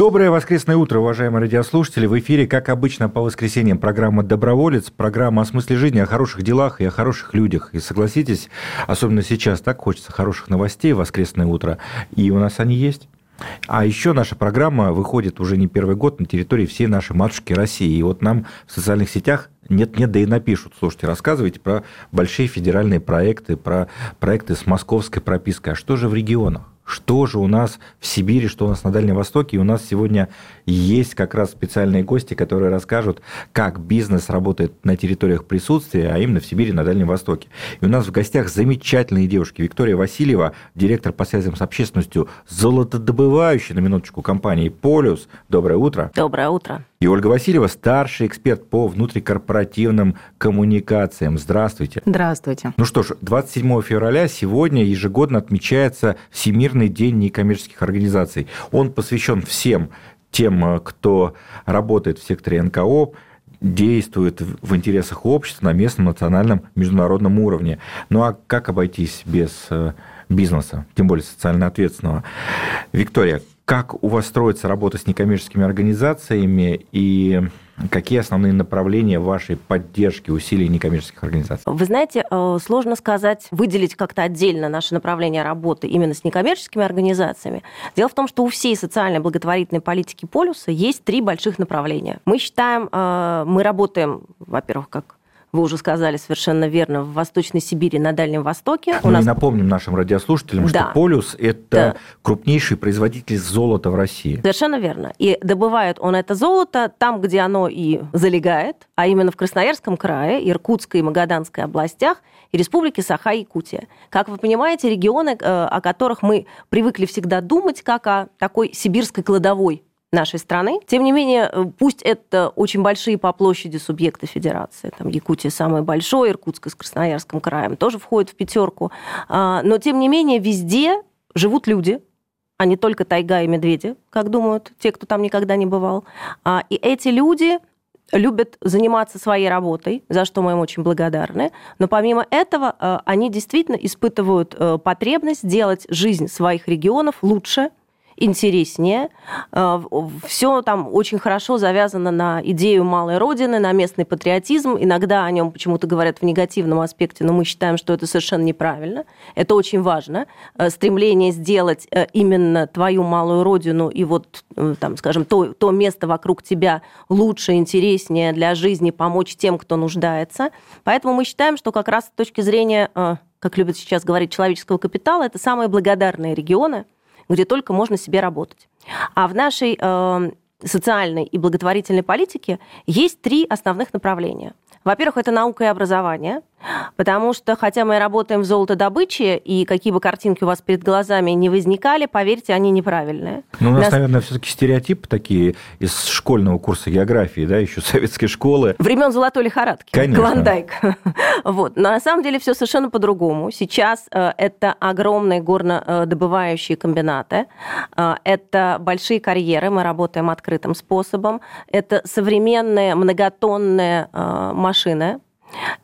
Доброе воскресное утро, уважаемые радиослушатели. В эфире, как обычно, по воскресеньям программа «Доброволец», программа о смысле жизни, о хороших делах и о хороших людях. И согласитесь, особенно сейчас так хочется хороших новостей воскресное утро, и у нас они есть. А еще наша программа выходит уже не первый год на территории всей нашей матушки России. И вот нам в социальных сетях нет-нет, да и напишут. Слушайте, рассказывайте про большие федеральные проекты, про проекты с московской пропиской. А что же в регионах? Что же у нас в Сибири, что у нас на Дальнем Востоке. И у нас сегодня есть как раз специальные гости, которые расскажут, как бизнес работает на территориях присутствия, а именно в Сибири, на Дальнем Востоке. И у нас в гостях замечательные девушки. Виктория Васильева, директор по связям с общественностью золотодобывающей, на минуточку, компании «Полюс». Доброе утро. Доброе утро. И Ольга Васильева, старший эксперт по внутрикорпоративным коммуникациям. Здравствуйте. Здравствуйте. Ну что ж, 27 февраля сегодня ежегодно отмечается Всемирный день некоммерческих организаций. Он посвящен всем тем, кто работает в секторе НКО, действует в интересах общества на местном, национальном, международном уровне. Ну а как обойтись без э, бизнеса, тем более социально ответственного? Виктория, как у вас строится работа с некоммерческими организациями и какие основные направления вашей поддержки усилий некоммерческих организаций? Вы знаете, э, сложно сказать, выделить как-то отдельно наше направление работы именно с некоммерческими организациями. Дело в том, что у всей социальной благотворительной политики полюса есть три больших направления. Мы считаем, э, мы работаем, во-первых, как вы уже сказали совершенно верно, в Восточной Сибири, на Дальнем Востоке. Мы У нас... напомним нашим радиослушателям, да. что Полюс – это да. крупнейший производитель золота в России. Совершенно верно. И добывает он это золото там, где оно и залегает, а именно в Красноярском крае, Иркутской и Магаданской областях и Республике Саха-Якутия. Как вы понимаете, регионы, э, о которых мы привыкли всегда думать, как о такой сибирской кладовой нашей страны. Тем не менее, э, пусть это очень большие по площади субъекты федерации, там Якутия самый большой, Иркутск с Красноярским краем тоже входит в пятерку, а, но тем не менее везде живут люди, а не только тайга и медведи, как думают те, кто там никогда не бывал. А, и эти люди любят заниматься своей работой, за что мы им очень благодарны. Но помимо этого, э, они действительно испытывают э, потребность сделать жизнь своих регионов лучше, интереснее. Э, Все там очень хорошо завязано на идею малой родины, на местный патриотизм. Иногда о нем почему-то говорят в негативном аспекте, но мы считаем, что это совершенно неправильно. Это очень важно. Э, стремление сделать э, именно твою малую родину и вот, там, скажем, то, то место вокруг тебя лучше, интереснее для жизни, помочь тем, кто нуждается. Поэтому мы считаем, что как раз с точки зрения как любят сейчас говорить, человеческого капитала, это самые благодарные регионы, где только можно себе работать. А в нашей э, социальной и благотворительной политике есть три основных направления. Во-первых, это наука и образование, потому что, хотя мы работаем в золотодобыче, и какие бы картинки у вас перед глазами не возникали, поверьте, они неправильные. Ну, у нас, нас... наверное, все-таки стереотипы такие из школьного курса географии, да, еще советской школы. Времен золотой лихорадки. Конечно. Клондайк. Вот. Но на самом деле все совершенно по-другому. Сейчас э, это огромные горнодобывающие комбинаты, э, это большие карьеры, мы работаем открытым способом, это современные многотонные э, машины,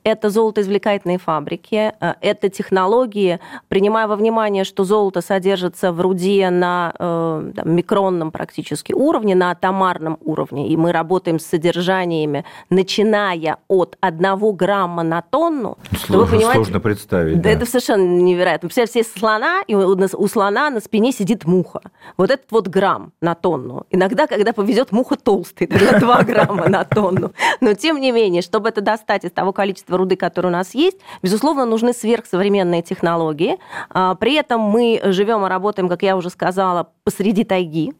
это золотоизвлекательные фабрики, э, это технологии, принимая во внимание, что золото содержится в руде на э, там, микронном практически уровне, на атомарном уровне, и мы работаем с содержаниями, начиная от 1 грамма на тонну. Сложно, вы сложно представить. Да. Это совершенно невероятно. Представляете, все слона, и у слона на спине сидит муха. Вот этот вот грамм на тонну. Иногда, когда повезет, муха толстый, тогда 2 грамма на тонну. Но тем не менее, чтобы это достать из того количества руды, которое у нас есть, безусловно, нужны сверхсовременные технологии. А, при этом мы живем и работаем, как я уже сказала, посреди тайги,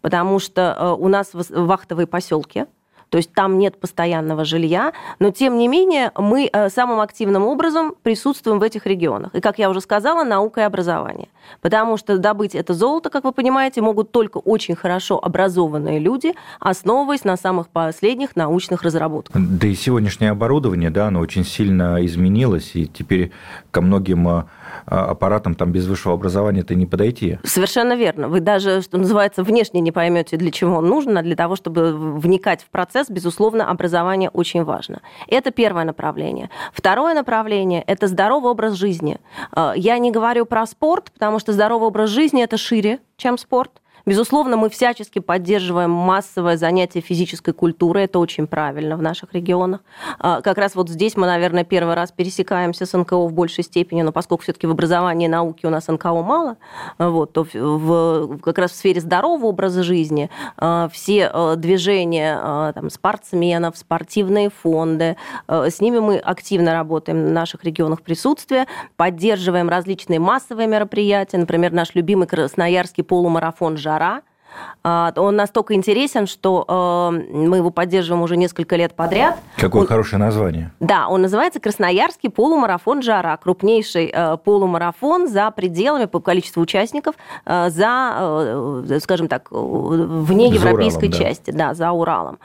потому что э, у нас вахтовые поселки, то есть там нет постоянного жилья, но тем не менее мы э, самым активным образом присутствуем в этих регионах. И, как я уже сказала, наука и образование. Потому что добыть это золото, как вы понимаете, могут только очень хорошо образованные люди, основываясь на самых последних научных разработках. Да и сегодняшнее оборудование, да, оно очень сильно изменилось, и теперь ко многим э, аппаратам там без высшего образования ты не подойти. Совершенно верно. Вы даже, что называется, внешне не поймете, для чего он нужен, а для того, чтобы вникать в процесс, безусловно, образование очень важно. Это первое направление. Второе направление – это здоровый образ жизни. Э, я не говорю про спорт, потому что здоровый образ жизни – это шире, чем спорт. Безусловно, мы всячески поддерживаем массовое занятие физической культурой. Это очень правильно в наших регионах. А, как раз вот здесь мы, наверное, первый раз пересекаемся с НКО в большей степени, но поскольку все-таки в образовании и науке у нас НКО мало, вот, то в, как раз в сфере здорового образа жизни а, все а, движения там, спортсменов, спортивные фонды, с ними мы активно работаем в наших регионах присутствия, поддерживаем различные массовые мероприятия, например, наш любимый красноярский полумарафон «Жар» жара. А, он настолько интересен, что э, мы его поддерживаем уже несколько лет подряд. Какое он, хорошее название. Да, он называется Красноярский полумарафон «Жара». Крупнейший э, полумарафон за пределами по количеству участников, э, за, скажем так, вне за европейской Уралом, части, да. да, за Уралом.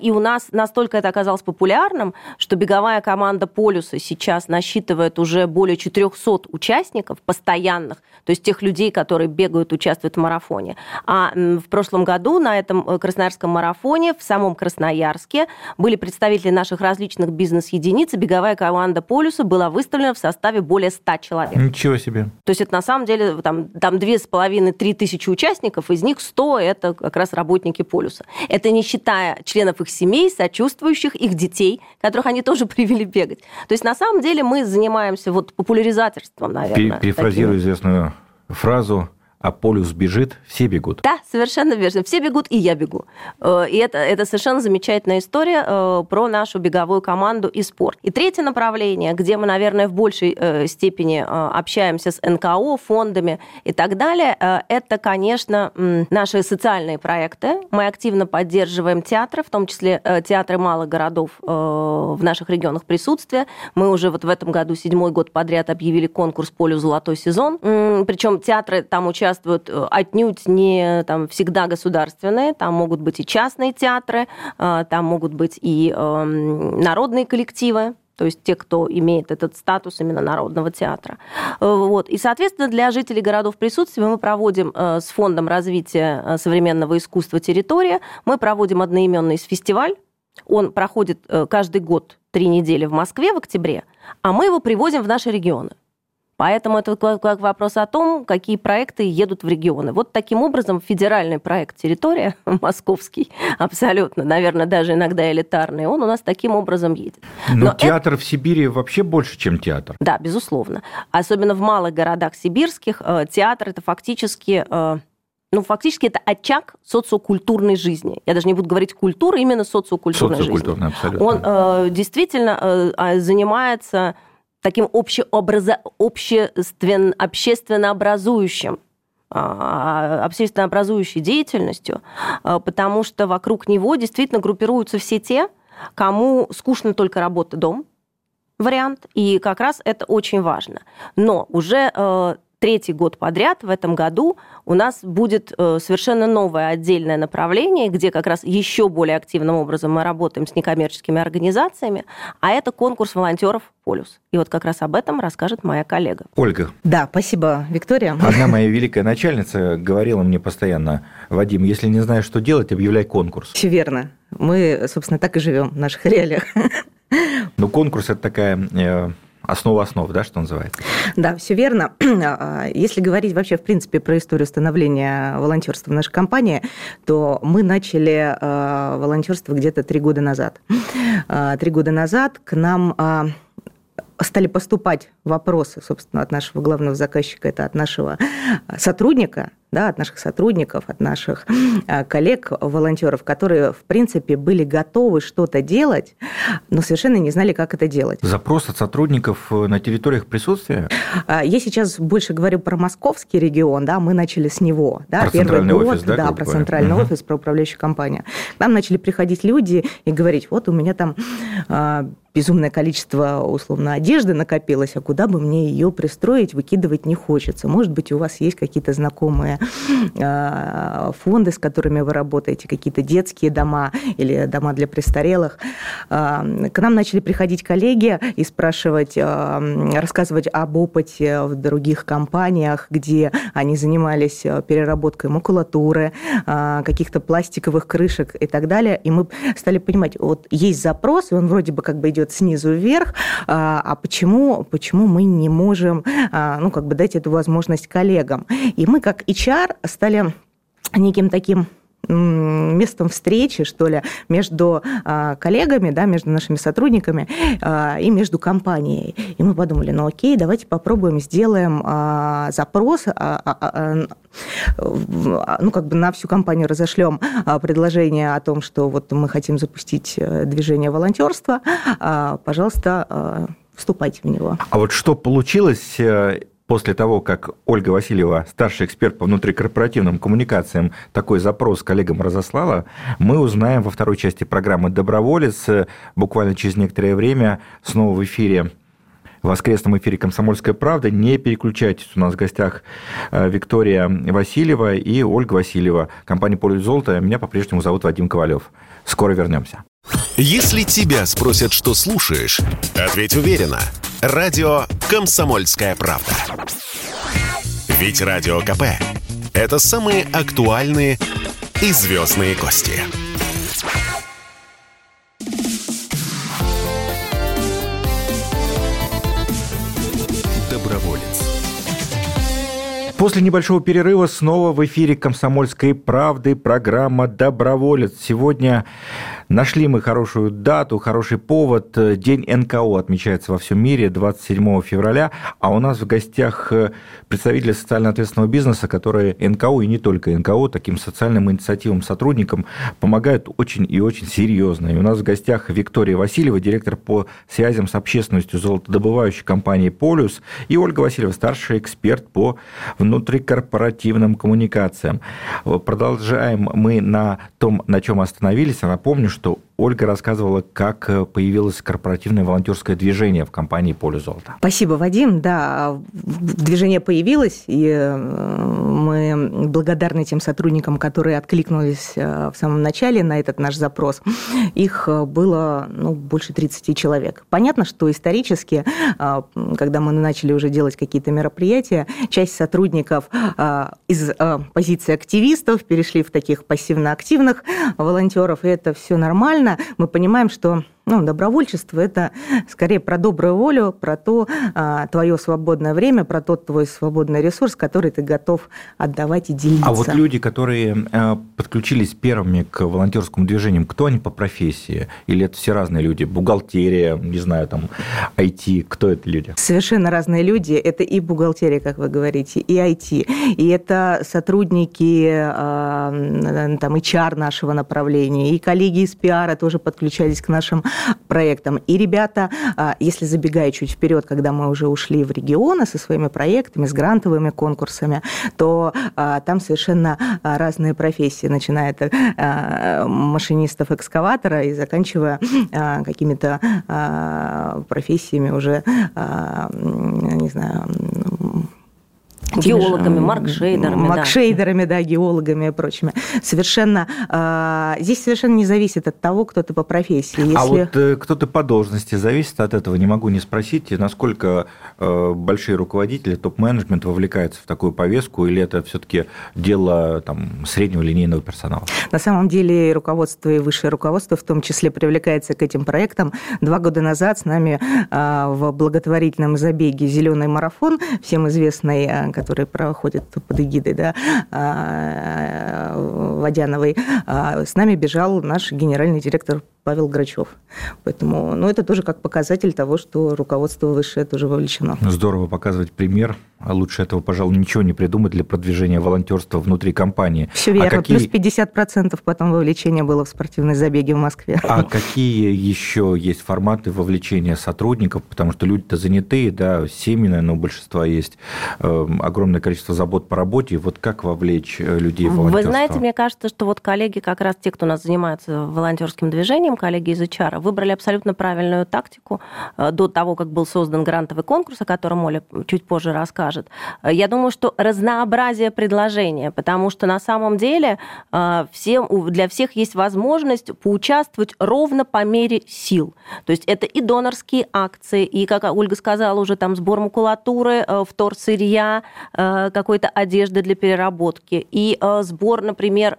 И у нас настолько это оказалось популярным, что беговая команда «Полюса» сейчас насчитывает уже более 400 участников постоянных, то есть тех людей, которые бегают, участвуют в марафоне. А в прошлом году на этом э, Красноярском марафоне в самом Красноярске были представители наших различных бизнес-единиц, и беговая команда «Полюса» была выставлена в составе более 100 человек. Ничего себе. То есть это на самом деле там, там 2,5-3 тысячи участников, из них 100 – это как раз работники «Полюса». Это не считая членов их семей, сочувствующих, их детей, которых они тоже привели бегать. То есть на самом деле мы занимаемся вот популяризаторством, наверное. Перефразирую таким. известную фразу а полюс бежит, все бегут. Да, совершенно верно. Все бегут, и я бегу. Э, и это, это совершенно замечательная история э, про нашу беговую команду и спорт. И третье направление, где мы, наверное, в большей э, степени общаемся с НКО, фондами и так далее, это, конечно, наши социальные проекты. Мы активно поддерживаем театры, в том числе театры малых городов в наших регионах присутствия. Мы уже вот в этом году седьмой год подряд объявили конкурс «Полю золотой сезон». Причем театры там участвуют участвуют э, отнюдь не там, всегда государственные, там могут быть и частные театры, э, там могут быть и эм, народные коллективы, то есть те, кто имеет этот статус именно народного театра. Э, вот. И, соответственно, для жителей городов присутствия мы проводим с Фондом развития современного искусства «Территория», мы проводим одноименный фестиваль, он проходит каждый год три недели в Москве в октябре, а мы его привозим в наши регионы. Поэтому это вопрос о том, какие проекты едут в регионы. Вот таким образом федеральный проект «Территория», московский, абсолютно, наверное, даже иногда элитарный, он у нас таким образом едет. Но, Но театр это... в Сибири вообще больше, чем театр. Да, безусловно. Особенно в малых городах сибирских э, театр – это фактически э, ну, фактически это очаг социокультурной жизни. Я даже не буду говорить культура, именно социокультурной Социокультурной, жизни. абсолютно. Он э, действительно э, а, занимается таким общеобразо... обществен... общественно образующим а, общественно образующей деятельностью, а, потому что вокруг него действительно группируются все те, кому скучно только работа дом, вариант, и как раз это очень важно. Но уже э, третий год подряд в этом году у нас будет э, совершенно новое отдельное направление, где как раз еще более активным образом мы работаем с некоммерческими организациями, а это конкурс волонтеров «Полюс». И вот как раз об этом расскажет моя коллега. Ольга. Да, спасибо, Виктория. Одна моя великая начальница говорила мне постоянно, Вадим, если не знаешь, что делать, объявляй конкурс. Все верно. Мы, собственно, так и живем в наших реалиях. Ну, конкурс – это такая э, основа основ, да, что называется? Да, все верно. А, если говорить вообще, в принципе, про историю становления волонтерства в нашей компании, то мы начали а, волонтерство где-то три года назад. А, три года назад к нам стали поступать вопросы, собственно, от нашего главного заказчика, это от нашего сотрудника, да, от наших сотрудников, от наших а, коллег, волонтеров, которые, в принципе, были готовы что-то делать, но совершенно не знали, как это делать. Запрос от сотрудников э, на территориях присутствия? А, я сейчас больше говорю про московский регион, да, мы начали с него. Да, про первый год, офис, да, да про центральный угу. офис, про управляющую компанию. К нам начали приходить люди и говорить, вот у меня там безумное количество, условно, одежды накопилось, а куда бы мне ее пристроить, выкидывать не хочется. Может быть, у вас есть какие-то знакомые а, фонды, с которыми вы работаете, какие-то детские дома или дома для престарелых. А, к нам начали приходить коллеги и спрашивать, а, рассказывать об опыте в других компаниях, где они занимались переработкой макулатуры, каких-то пластиковых крышек и так далее. И мы стали понимать, вот есть запрос, и он вроде бы как бы идет снизу вверх, а, а почему, почему мы не можем а, ну, как бы дать эту возможность коллегам? И мы как HR стали неким таким местом встречи, что ли, между а, коллегами, да, между нашими сотрудниками а, и между компанией. И мы подумали, ну окей, давайте попробуем, сделаем а, запрос, ну как бы на всю компанию разошлем предложение о том, что вот мы хотим запустить э, движение волонтерства, пожалуйста, вступайте в него. А вот что получилось э, после того, как Ольга Васильева, старший эксперт по внутрикорпоративным коммуникациям, такой запрос коллегам разослала, мы узнаем во второй части программы «Доброволец». Буквально через некоторое время снова в эфире в воскресном эфире «Комсомольская правда». Не переключайтесь, у нас в гостях э, Виктория Васильева и Ольга Васильева. Компания «Поле золота». Меня по-прежнему зовут Вадим Ковалев. Скоро вернемся. Если тебя спросят, что слушаешь, ответь уверенно. Радио «Комсомольская правда». Ведь Радио КП – это самые актуальные и звездные гости. После небольшого перерыва снова в эфире «Комсомольской правды» программа «Доброволец». Сегодня Нашли мы хорошую дату, хороший повод. День НКО отмечается во всем мире 27 февраля, а у нас в гостях э, представители социально ответственного бизнеса, которые НКО и не только НКО, таким социальным инициативам, сотрудникам помогают очень и очень серьезно. И у нас в гостях Виктория Васильева, директор по связям с общественностью золотодобывающей компании «Полюс», и Ольга Васильева, старший эксперт по внутрикорпоративным коммуникациям. Продолжаем мы на том, на чем остановились. Я напомню, что что Ольга рассказывала, как э, появилось корпоративное волонтерское движение в компании «Поле золота». Спасибо, Вадим. Да, движение появилось, и э, мы благодарны тем сотрудникам, которые откликнулись э, в самом начале на этот наш запрос. Их было ну, больше 30 человек. Понятно, что исторически, когда мы начали уже делать какие-то мероприятия, часть сотрудников из позиции активистов перешли в таких пассивно-активных волонтеров, и это все нормально мы понимаем, что ну, добровольчество – это скорее про добрую волю, про то а, твое свободное время, про тот твой свободный ресурс, который ты готов отдавать и делиться. А вот люди, которые а, подключились первыми к волонтерскому движению, кто они по профессии? Или это все разные люди? Бухгалтерия, не знаю, там, IT, кто это люди? Совершенно разные люди. Это и бухгалтерия, как вы говорите, и IT. И это сотрудники а, там, HR нашего направления, и коллеги из пиара тоже подключались к нашим проектам. И ребята, а, если забегая чуть вперед, когда мы уже ушли в регионы со своими проектами, с грантовыми конкурсами, то а, там совершенно а, разные профессии, начиная от машинистов экскаватора и заканчивая какими-то профессиями уже, не знаю, Геологами, маркшейдерами. Маркшейдерами, да. да, геологами и прочими. Совершенно, э, здесь совершенно не зависит от того, кто ты по профессии. Если... А вот э, кто ты по должности зависит от этого, не могу не спросить, насколько э, большие руководители, топ-менеджмент вовлекаются в такую повестку, или это все-таки дело там, среднего линейного персонала? На самом деле руководство и высшее руководство в том числе привлекается к этим проектам. Два года назад с нами э, в благотворительном забеге «Зеленый марафон», всем известный, которые проходят под эгидой да, а, Водяновой, а, с нами бежал наш генеральный директор Павел Грачев. Поэтому ну, это тоже как показатель того, что руководство высшее тоже вовлечено. Здорово показывать пример А лучше этого, пожалуй, ничего не придумать для продвижения волонтерства внутри компании. Все верно. А какие... Плюс 50% потом вовлечения было в спортивной забеге в Москве. А какие еще есть форматы вовлечения сотрудников? Потому что люди-то занятые, да, семьи, наверное, у большинства есть э, огромное количество забот по работе. Вот как вовлечь э, людей в волонтерство? Вы знаете, мне кажется, что вот коллеги, как раз те, кто у нас занимается волонтерским движением, коллеги из HR, выбрали абсолютно правильную тактику э, до того, как был создан грантовый конкурс, о котором Оля чуть позже расскажет скажет. Э, я думаю, что разнообразие предложения, потому что на самом деле э, всем, для всех есть возможность поучаствовать ровно по мере сил. То есть это и донорские акции, и, как Ольга сказала, уже там сбор макулатуры, вторсырья, какой-то одежды для переработки, и сбор, например,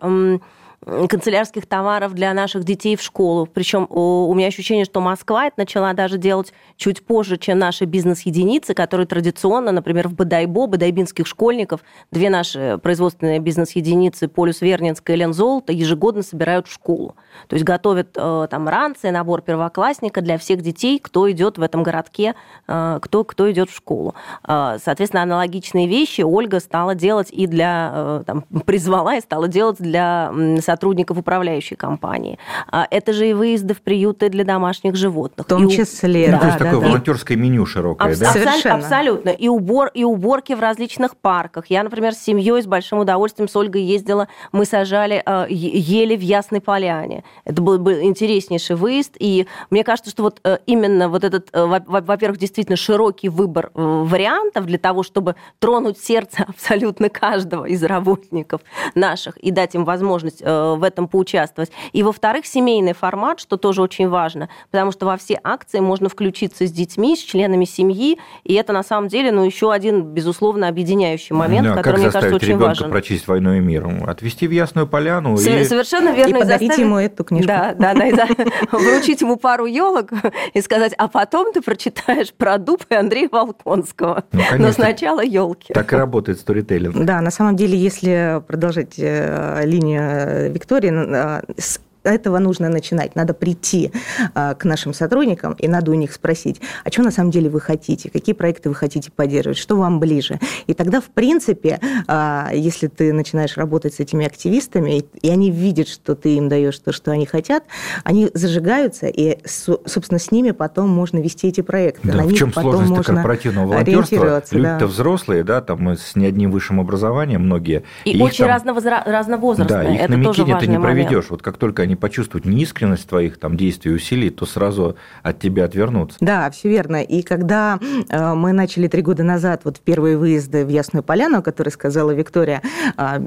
канцелярских товаров для наших детей в школу. Причем у меня ощущение, что Москва это начала даже делать чуть позже, чем наши бизнес-единицы, которые традиционно, например, в Бадайбо, бадайбинских школьников, две наши производственные бизнес-единицы, Полюс Вернинская и Лен Золото, ежегодно собирают в школу. То есть готовят э, там ранцы, набор первоклассника для всех детей, кто идет в этом городке, э, кто, кто идет в школу. Э, соответственно, аналогичные вещи Ольга стала делать и для, там, призвала и стала делать для сотрудников управляющей компании. А это же и выезды в приюты для домашних животных. В том и числе, да. да, то есть да, такое да. волонтерское меню широкое, Абс- да? Совершенно. Абсолютно. И, убор, и уборки в различных парках. Я, например, с семьей с большим удовольствием с Ольгой ездила, мы сажали э, ели в Ясной Поляне. Это был, был интереснейший выезд, и мне кажется, что вот э, именно вот этот, э, во-первых, действительно широкий выбор вариантов для того, чтобы тронуть сердце абсолютно каждого из работников наших и дать им возможность Э, в этом поучаствовать. И, во-вторых, семейный формат, что тоже очень важно, потому что во все акции можно включиться с детьми, с членами семьи, и это на самом деле, ну, еще один, безусловно, объединяющий момент, да, который, мне кажется, очень важен. прочесть «Войну и мир»? Отвести в Ясную Поляну С- и... Совершенно верно. И, и подарить заставить... ему эту книжку. Да, да, да, и за... вручить ему пару елок и сказать, а потом ты прочитаешь про дуб и Андрея Волконского. Ну, Но сначала елки. Так и работает сторителлинг. Да, на самом деле, если продолжить э, линию Виктории а, с этого нужно начинать. Надо прийти а, к нашим сотрудникам и надо у них спросить, а что на самом деле вы хотите, какие проекты вы хотите поддерживать, что вам ближе. И тогда, в принципе, а, если ты начинаешь работать с этими активистами, и они видят, что ты им даешь то, что они хотят, они зажигаются, и, собственно, с ними потом можно вести эти проекты. Да, На в чем сложность корпоративного волонтерства? Люди-то да. взрослые, да, там с не одним высшим образованием многие. И, и очень там, разновозрастные. Да, их это на Микине ты не проведешь. Вот как только они они почувствуют неискренность твоих там, действий усилий, то сразу от тебя отвернутся. Да, все верно. И когда э, мы начали три года назад вот первые выезды в Ясную Поляну, о которой сказала Виктория, а,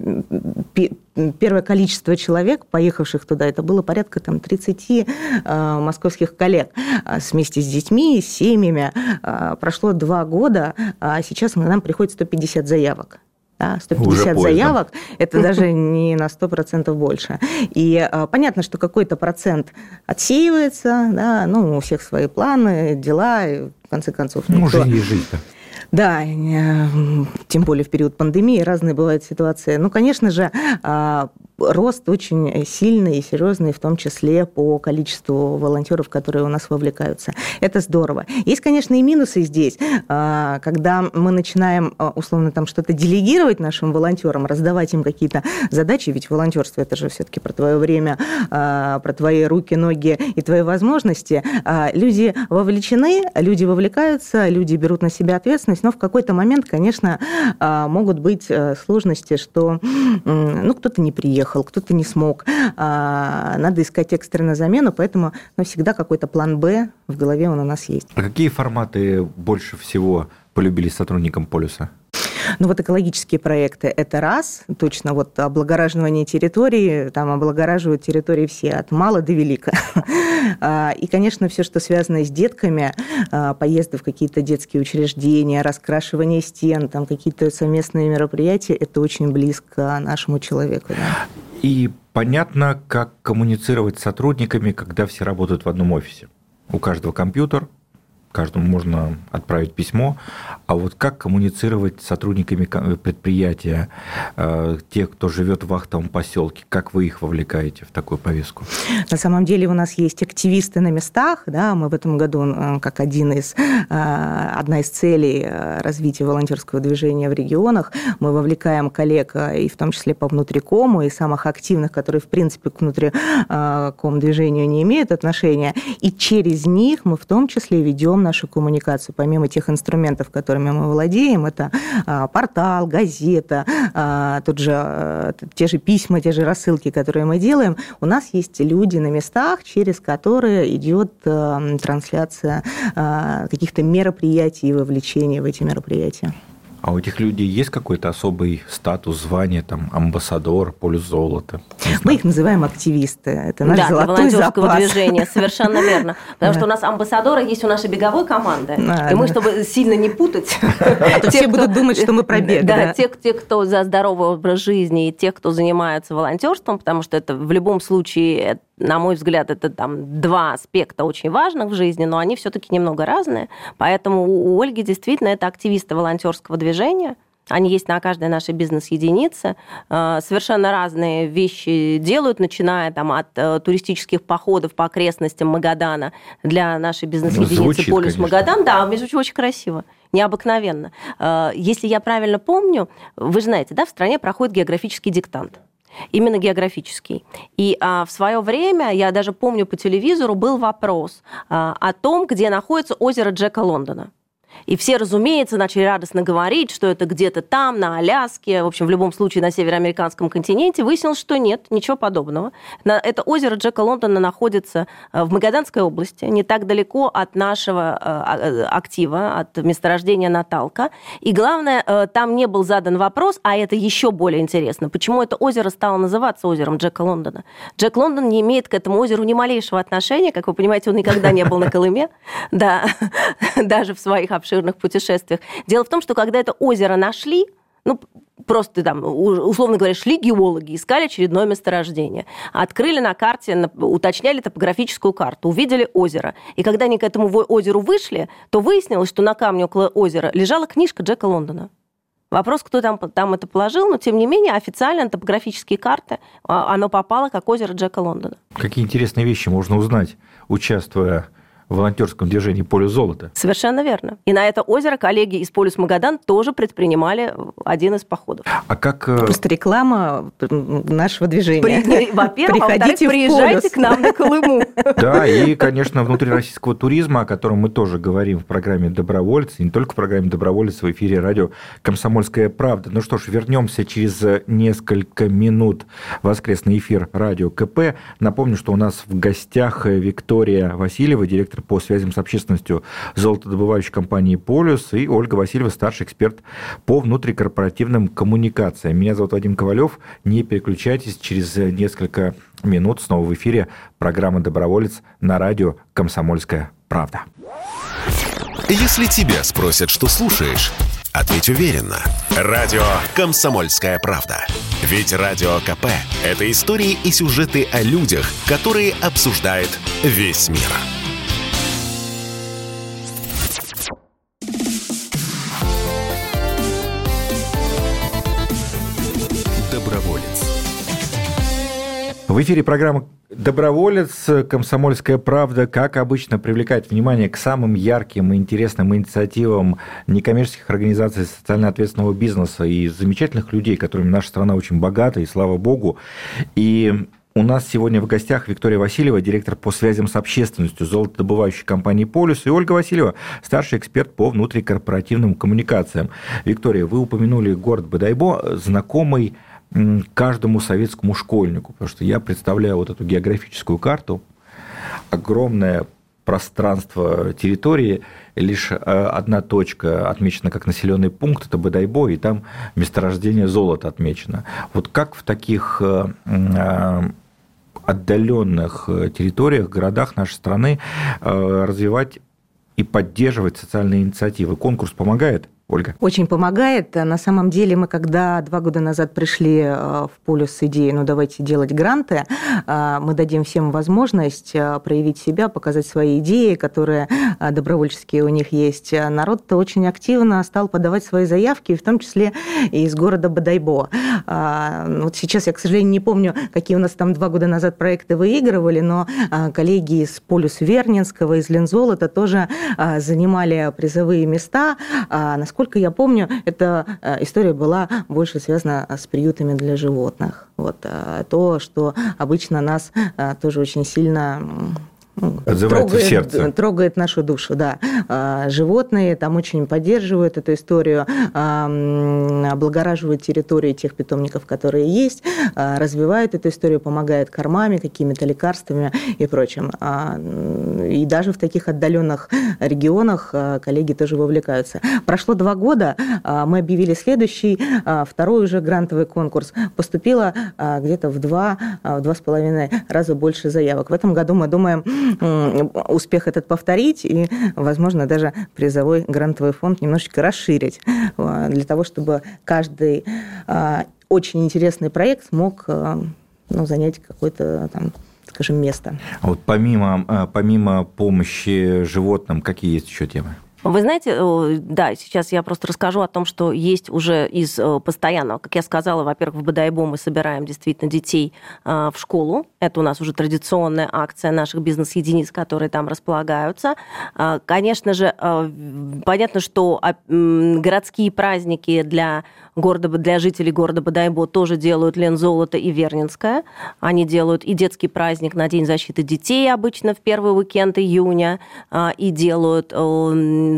первое количество человек, поехавших туда, это было порядка там, 30 э, московских коллег а, вместе с детьми, с семьями. Прошло два года, а сейчас нам приходит 150 заявок да, 150 заявок, это даже не на 100% больше. И а, понятно, что какой-то процент отсеивается, да, ну, у всех свои планы, дела, и в конце концов... Ну, никто... жизнь и жизнь-то. Да, э, тем более в период пандемии разные бывают ситуации. Ну, конечно же, а, рост очень сильный и серьезный, в том числе по количеству волонтеров, которые у нас вовлекаются. Это здорово. Есть, конечно, и минусы здесь. А, когда мы начинаем, а, условно, там что-то делегировать нашим волонтерам, раздавать им какие-то задачи, ведь волонтерство это же все-таки про твое время, а, про твои руки, ноги и твои возможности. Люди вовлечены, люди вовлекаются, люди берут на себя ответственность, но в какой-то момент, конечно, могут быть э, сложности, что ну, кто-то не приехал, уехал, кто-то не смог. А, надо искать экстренную замену, поэтому ну, всегда какой-то план «Б» в голове он у нас есть. А какие форматы больше всего полюбились сотрудникам «Полюса»? Ну вот экологические проекты – это раз, точно вот облагораживание территории, там облагораживают территории все, от мала до велика. А, и, конечно, все, что связано с детками, а, поезды в какие-то детские учреждения, раскрашивание стен, там какие-то совместные мероприятия – это очень близко нашему человеку. Да. И понятно, как коммуницировать с сотрудниками, когда все работают в одном офисе. У каждого компьютер, каждому можно отправить письмо, а вот как коммуницировать с сотрудниками предприятия, э, тех, кто живет в вахтовом поселке, как вы их вовлекаете в такую повестку? На самом деле у нас есть активисты на местах, да, мы в этом году э, как один из, э, одна из целей развития волонтерского движения в регионах, мы вовлекаем коллег и в том числе по внутрикому, и самых активных, которые в принципе к внутриком движению не имеют отношения, и через них мы в том числе ведем нашу коммуникацию, помимо тех инструментов, которыми мы владеем, это а, портал, газета, а, тут же а, те же письма, те же рассылки, которые мы делаем, у нас есть люди на местах, через которые идет трансляция каких-то мероприятий и вовлечения в эти мероприятия. А у этих людей есть какой-то особый статус, звание, там, амбассадор, полюс золота? Мы их называем активисты. Это наш да, золотой запас. движения, совершенно верно. Потому что у нас амбассадоры есть у нашей беговой команды. И мы, чтобы сильно не путать... Все будут думать, что мы про бег. Да, те, кто за здоровый образ жизни и те, кто занимаются волонтерством, потому что это в любом случае на мой взгляд, это там два аспекта очень важных в жизни, но они все-таки немного разные. Поэтому у Ольги действительно это активисты волонтерского движения. Они есть на каждой нашей бизнес-единице. Э, совершенно разные вещи делают, начиная там, от э, туристических походов по окрестностям Магадана для нашей бизнес-единицы ну, «Полюс конечно. Магадан». Да, между прочим, очень красиво необыкновенно. Э, если я правильно помню, вы знаете, да, в стране проходит географический диктант именно географический. И а, в свое время, я даже помню по телевизору, был вопрос а, о том, где находится озеро Джека Лондона. И все, разумеется, начали радостно говорить, что это где-то там, на Аляске, в общем, в любом случае на североамериканском континенте. Выяснилось, что нет, ничего подобного. Это озеро Джека Лондона находится э, в Магаданской области, не так далеко от нашего э, э, актива, от месторождения Наталка. И главное, там не был задан вопрос, а это еще более интересно, почему это озеро стало называться озером Джека Лондона. Джек Лондон не имеет к этому озеру ни малейшего отношения. Как вы понимаете, он никогда не был на Колыме, да, даже в своих обширных путешествиях. Дело в том, что когда это озеро нашли, ну, просто там, условно говоря, шли геологи, искали очередное месторождение, открыли на карте, уточняли топографическую карту, увидели озеро. И когда они к этому озеру вышли, то выяснилось, что на камне около озера лежала книжка Джека Лондона. Вопрос, кто там, там это положил, но тем не менее официально на топографические карты а, оно попало как озеро Джека Лондона. Какие интересные вещи можно узнать, участвуя волонтерском движении «Поле золота». Совершенно верно. И на это озеро коллеги из «Полюс Магадан» тоже предпринимали один из походов. А как... Э, Просто реклама нашего движения. При... Во-первых, а во приезжайте к нам на Колыму. Да, и, конечно, внутри российского туризма, о котором мы тоже говорим в программе «Добровольцы», не только в программе «Добровольцы», в эфире радио «Комсомольская правда». Ну что ж, вернемся через несколько минут в воскресный эфир радио КП. Напомню, что у нас в гостях Виктория Васильева, директор директор по связям с общественностью золотодобывающей компании «Полюс», и Ольга Васильева, старший эксперт по внутрикорпоративным коммуникациям. Меня зовут Вадим Ковалев. Не переключайтесь, через несколько минут снова в эфире программа «Доброволец» на радио «Комсомольская правда». Если тебя спросят, что слушаешь, ответь уверенно. Радио «Комсомольская правда». Ведь Радио КП – это истории и сюжеты о людях, которые обсуждает весь мир. В эфире программа «Доброволец», «Комсомольская правда», как обычно, привлекает внимание к самым ярким и интересным инициативам некоммерческих организаций социально ответственного бизнеса и замечательных людей, которыми наша страна очень богата, и слава богу. И у нас сегодня в гостях Виктория Васильева, директор по связям с общественностью золотодобывающей компании «Полюс», и Ольга Васильева, старший эксперт по внутрикорпоративным коммуникациям. Виктория, вы упомянули город Бадайбо, знакомый каждому советскому школьнику, потому что я представляю вот эту географическую карту, огромное пространство территории, лишь э, одна точка отмечена как населенный пункт, это Бадайбо, и там месторождение золота отмечено. Вот как в таких э, э, отдаленных территориях, городах нашей страны развивать и поддерживать социальные инициативы? Конкурс помогает? Ольга? Очень помогает. На самом деле мы, когда два года назад пришли э, в полюс с идеей, ну давайте делать гранты, э, мы дадим всем возможность э, проявить себя, показать свои идеи, которые добровольческие у них есть. Народ-то очень активно стал подавать свои заявки, в том числе и из города Бадайбо. Вот сейчас я, к сожалению, не помню, какие у нас там два года назад проекты выигрывали, но коллеги из полюс Вернинского, из Лензолота тоже занимали призовые места. Насколько я помню, эта э, история была больше связана с приютами для животных. Вот э, то, что обычно нас э, тоже очень сильно Отзывается трогает, в сердце. трогает нашу душу, да. А, животные там очень поддерживают эту историю, облагораживают территории тех питомников, которые есть, а, развивают эту историю, помогают кормами, какими-то лекарствами и прочим. А, и даже в таких отдаленных регионах коллеги тоже вовлекаются. Прошло два года, мы объявили следующий, второй уже грантовый конкурс. Поступило где-то в два, в два с половиной раза больше заявок. В этом году мы думаем успех этот повторить и, возможно, даже призовой грантовый фонд немножечко расширить а, для того, чтобы каждый а, очень интересный проект смог а, ну, занять какое-то там скажем, место. А вот помимо, помимо помощи животным, какие есть еще темы? Вы знаете, да, сейчас я просто расскажу о том, что есть уже из постоянного, как я сказала, во-первых, в Бадайбо мы собираем действительно детей в школу. Это у нас уже традиционная акция наших бизнес-единиц, которые там располагаются. Конечно же, понятно, что городские праздники для города, для жителей города Бадайбо тоже делают Лен Золото и Вернинская. Они делают и детский праздник на День защиты детей обычно в первый уикенд июня, и делают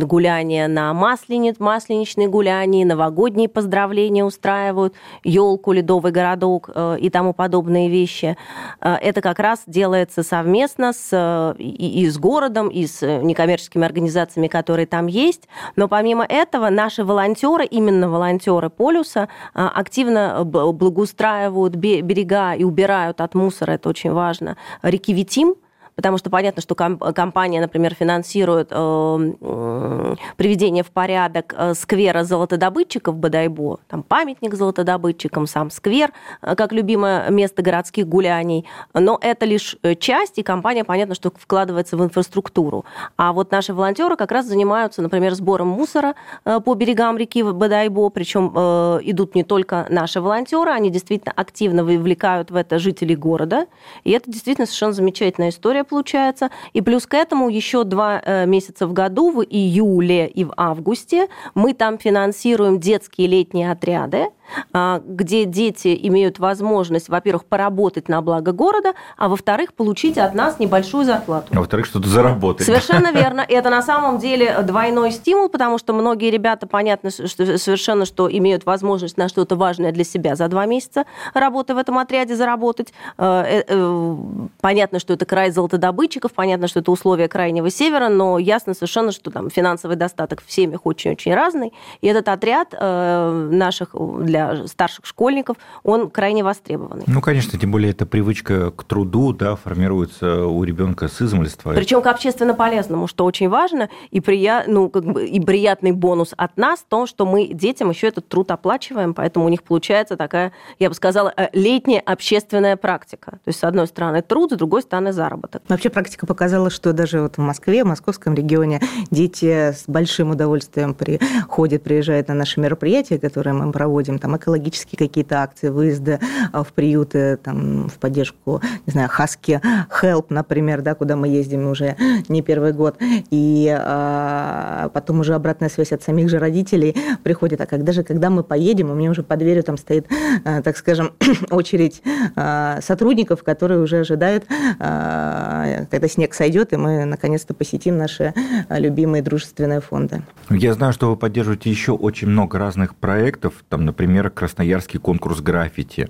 гуляния на маслениц, масленичные гуляния, новогодние поздравления устраивают, елку, ледовый городок э, и тому подобные вещи. Э, это как раз делается совместно с, и, и с городом, и с некоммерческими организациями, которые там есть. Но помимо этого наши волонтеры, именно волонтеры полюса, э, активно благоустраивают берега и убирают от мусора, это очень важно, реки Витим, потому что понятно, что компания, например, финансирует э, приведение в порядок э, сквера золотодобытчиков Бадайбо, там памятник золотодобытчикам, сам сквер, э, как любимое место городских гуляний, но это лишь часть, и компания, понятно, что вкладывается в инфраструктуру. А вот наши волонтеры как раз занимаются, например, сбором мусора по берегам реки Бадайбо, причем идут не только наши волонтеры, они действительно активно вовлекают в это жителей города, и это действительно совершенно замечательная история, получается. И плюс к этому еще два э, месяца в году, в июле и в августе, мы там финансируем детские летние отряды. А, где дети имеют возможность, во-первых, поработать на благо города, а во-вторых, получить от нас небольшую зарплату. А во-вторых, что-то заработать. Совершенно верно. И это на самом деле двойной стимул, потому что многие ребята, понятно, что совершенно, что имеют возможность на что-то важное для себя за два месяца работы в этом отряде заработать. Э, э, э, понятно, что это край золотодобытчиков, понятно, что это условия крайнего севера, но ясно совершенно, что там финансовый достаток в семьях очень-очень разный. И этот отряд наших для для старших школьников, он крайне востребованный. Ну, конечно, тем более эта привычка к труду да, формируется у ребенка с измольства. Причем к общественно полезному, что очень важно, и, прия... ну, как бы, и приятный бонус от нас в том, что мы детям еще этот труд оплачиваем, поэтому у них получается такая, я бы сказала, э, летняя общественная практика. То есть, с одной стороны, труд, с другой стороны, заработок. Вообще практика показала, что даже вот в Москве, в московском регионе дети с большим удовольствием приходят, приезжают на наши мероприятия, которые мы проводим, там экологические какие-то акции, выезды а, в приюты, там, в поддержку, не знаю, Хаски Help, например, да, куда мы ездим уже не первый год. И а, потом уже обратная связь от самих же родителей приходит. А когда же, когда мы поедем, у меня уже под дверью там стоит, а, так скажем, очередь а, сотрудников, которые уже ожидают, а, когда снег сойдет, и мы наконец-то посетим наши любимые дружественные фонды. Я знаю, что вы поддерживаете еще очень много разных проектов, там, например, например, Красноярский конкурс граффити,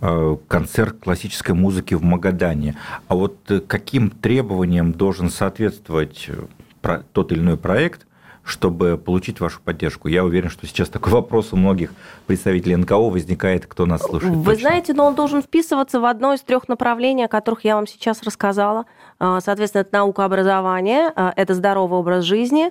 э, концерт классической музыки в Магадане. А вот э, каким требованиям должен соответствовать э, тот или иной проект, чтобы получить вашу поддержку? Я уверен, что сейчас такой вопрос у многих представителей НКО возникает, кто нас слушает. Вы точно. знаете, но он должен вписываться в одно из трех направлений, о которых я вам сейчас рассказала. Соответственно, это наука образования, это здоровый образ жизни,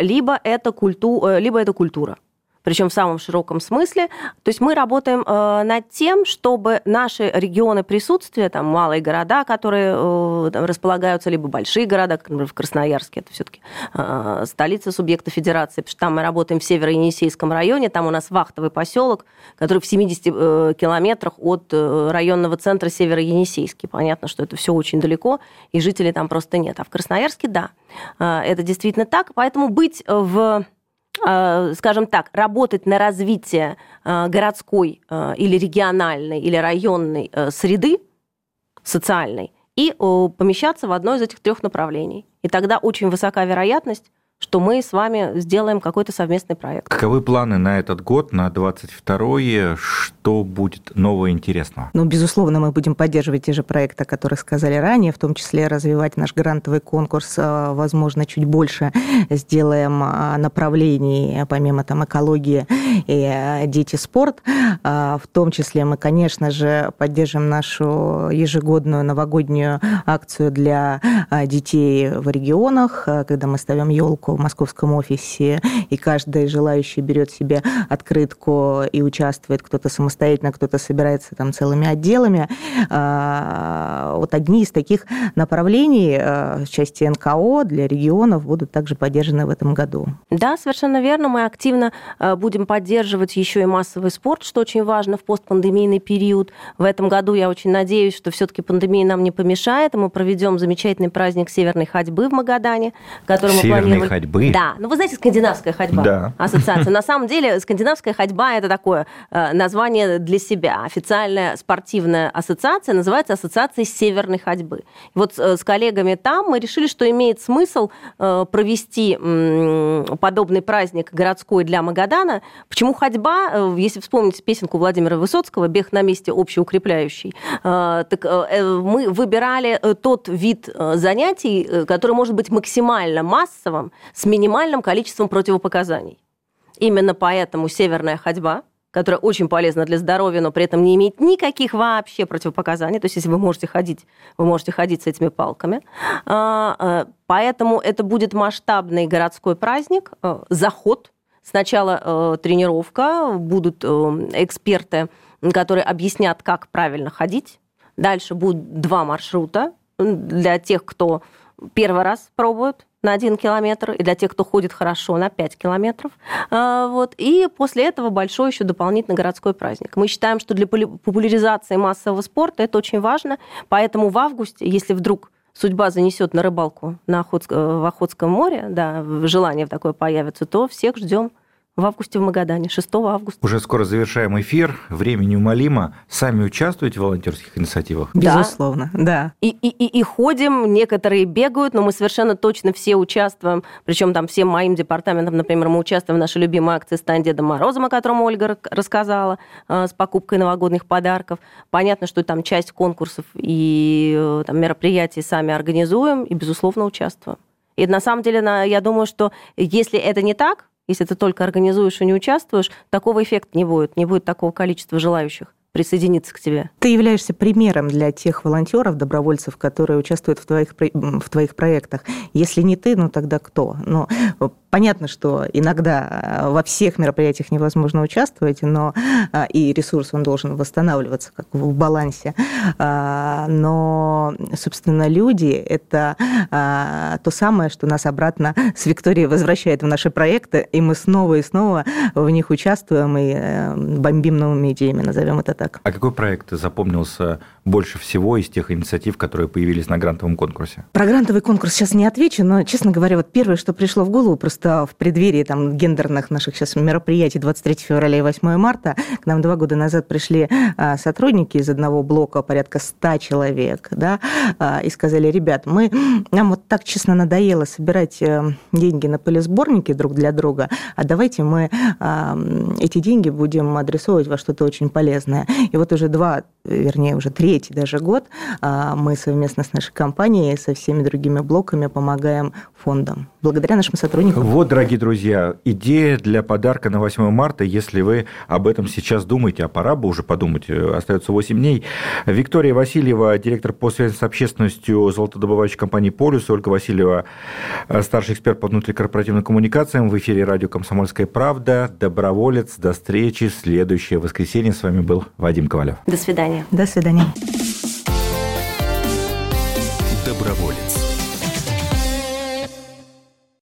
либо это, культу... либо это культура причем в самом широком смысле. То есть мы работаем э, над тем, чтобы наши регионы присутствия, там малые города, которые э, там, располагаются, либо большие города, как, например, в Красноярске, это все-таки э, столица субъекта федерации, потому что там мы работаем в Северо-Енисейском районе, там у нас вахтовый поселок, который в 70 э, километрах от э, районного центра Северо-Енисейский. Понятно, что это все очень далеко, и жителей там просто нет. А в Красноярске, да, э, это действительно так. Поэтому быть в скажем так, работать на развитие э, городской э, или региональной или районной среды социальной и помещаться в одно из этих трех направлений. И тогда очень высока вероятность, что мы с вами сделаем какой-то совместный проект. Каковы планы на этот год, на 22-е? Что будет нового и интересного? Ну, безусловно, мы будем поддерживать те же проекты, о которых сказали ранее, в том числе развивать наш грантовый конкурс, а, возможно, чуть больше сделаем а, направлений, помимо там экологии и а, дети спорт. В том числе мы, конечно же, поддержим нашу ежегодную новогоднюю акцию для детей в регионах, когда мы ставим елку в московском офисе, и каждый желающий берет себе открытку и участвует, кто-то самостоятельно, кто-то собирается там целыми отделами. А, вот одни из таких направлений в а, части НКО для регионов будут также поддержаны в этом году. Да, совершенно верно. Мы активно а, будем поддерживать еще и массовый спорт, что очень важно в постпандемийный период. В этом году я очень надеюсь, что все-таки пандемия нам не помешает, и мы проведем замечательный праздник северной ходьбы в Магадане, который мы планировали ходьбы. Да, ну вы знаете, скандинавская ходьба. Да. Ассоциация. На самом деле, скандинавская ходьба это такое э, название для себя. Официальная спортивная ассоциация называется Ассоциация северной ходьбы. Вот э, с коллегами там мы решили, что имеет смысл э, провести подобный праздник городской для Магадана. Почему ходьба? Если вспомнить песенку Владимира Высоцкого «Бег на месте общеукрепляющий», так мы выбирали тот вид занятий, который может быть максимально массовым, с минимальным количеством противопоказаний. Именно поэтому северная ходьба, которая очень полезна для здоровья, но при этом не имеет никаких вообще противопоказаний. То есть, если вы можете ходить, вы можете ходить с этими палками. А, поэтому это будет масштабный городской праздник, э, заход. Сначала э, тренировка, будут э, эксперты, которые объяснят, как правильно ходить. Дальше будут два маршрута для тех, кто первый раз пробует на 1 километр, и для тех, кто ходит хорошо, на 5 километров. А, вот. И после этого большой еще дополнительный городской праздник. Мы считаем, что для популяризации массового спорта это очень важно, поэтому в августе, если вдруг судьба занесет на рыбалку на Охотск... в Охотском море, да, желание такое появится, то всех ждем в августе в Магадане, 6 августа. Уже скоро завершаем эфир, время неумолимо. Сами участвуете в волонтерских инициативах? Безусловно, да. И, и, и, и ходим, некоторые бегают, но мы совершенно точно все участвуем, причем там всем моим департаментом, например, мы участвуем в нашей любимой акции «Стань Дедом Морозом», о котором Ольга рассказала, э, с покупкой новогодних подарков. Понятно, что там часть конкурсов и э, там, мероприятий сами организуем и, безусловно, участвуем. И на самом деле, я думаю, что если это не так, если ты только организуешь и не участвуешь, такого эффекта не будет, не будет такого количества желающих присоединиться к тебе. Ты являешься примером для тех волонтеров, добровольцев, которые участвуют в твоих, в твоих проектах. Если не ты, ну тогда кто? Ну, Понятно, что иногда э, во всех мероприятиях невозможно участвовать, но э, и ресурс он должен восстанавливаться как в балансе. Э, но, собственно, люди – это то самое, что нас обратно с Викторией возвращает в наши проекты, и мы снова и снова в них участвуем и бомбим новыми идеями, назовем это так. А какой проект запомнился больше всего из тех инициатив, которые появились на грантовом конкурсе? Про грантовый конкурс сейчас не отвечу, но, честно говоря, вот первое, что пришло в голову, просто в преддверии там, гендерных наших сейчас мероприятий 23 февраля и 8 марта к нам два года назад пришли а, сотрудники из одного блока, порядка 100 человек, да, а, и сказали, ребят, мы, нам вот так честно надоело собирать э, деньги на полисборники друг для друга, а давайте мы эти деньги будем адресовывать во что-то очень полезное. И вот уже два, вернее, уже третий третий даже год мы совместно с нашей компанией, со всеми другими блоками помогаем фондам, благодаря нашим сотрудникам. Вот, дорогие друзья, идея для подарка на 8 марта, если вы об этом сейчас думаете, а пора бы уже подумать, э, остается 8 дней. Виктория Васильева, директор по связи с общественностью золотодобывающей компании «Полюс», Ольга Васильева, э, старший эксперт по внутрикорпоративным коммуникациям, в эфире радио «Комсомольская правда», доброволец. До встречи в следующее воскресенье. С вами был Вадим Ковалев. До свидания. До свидания. Доброволец.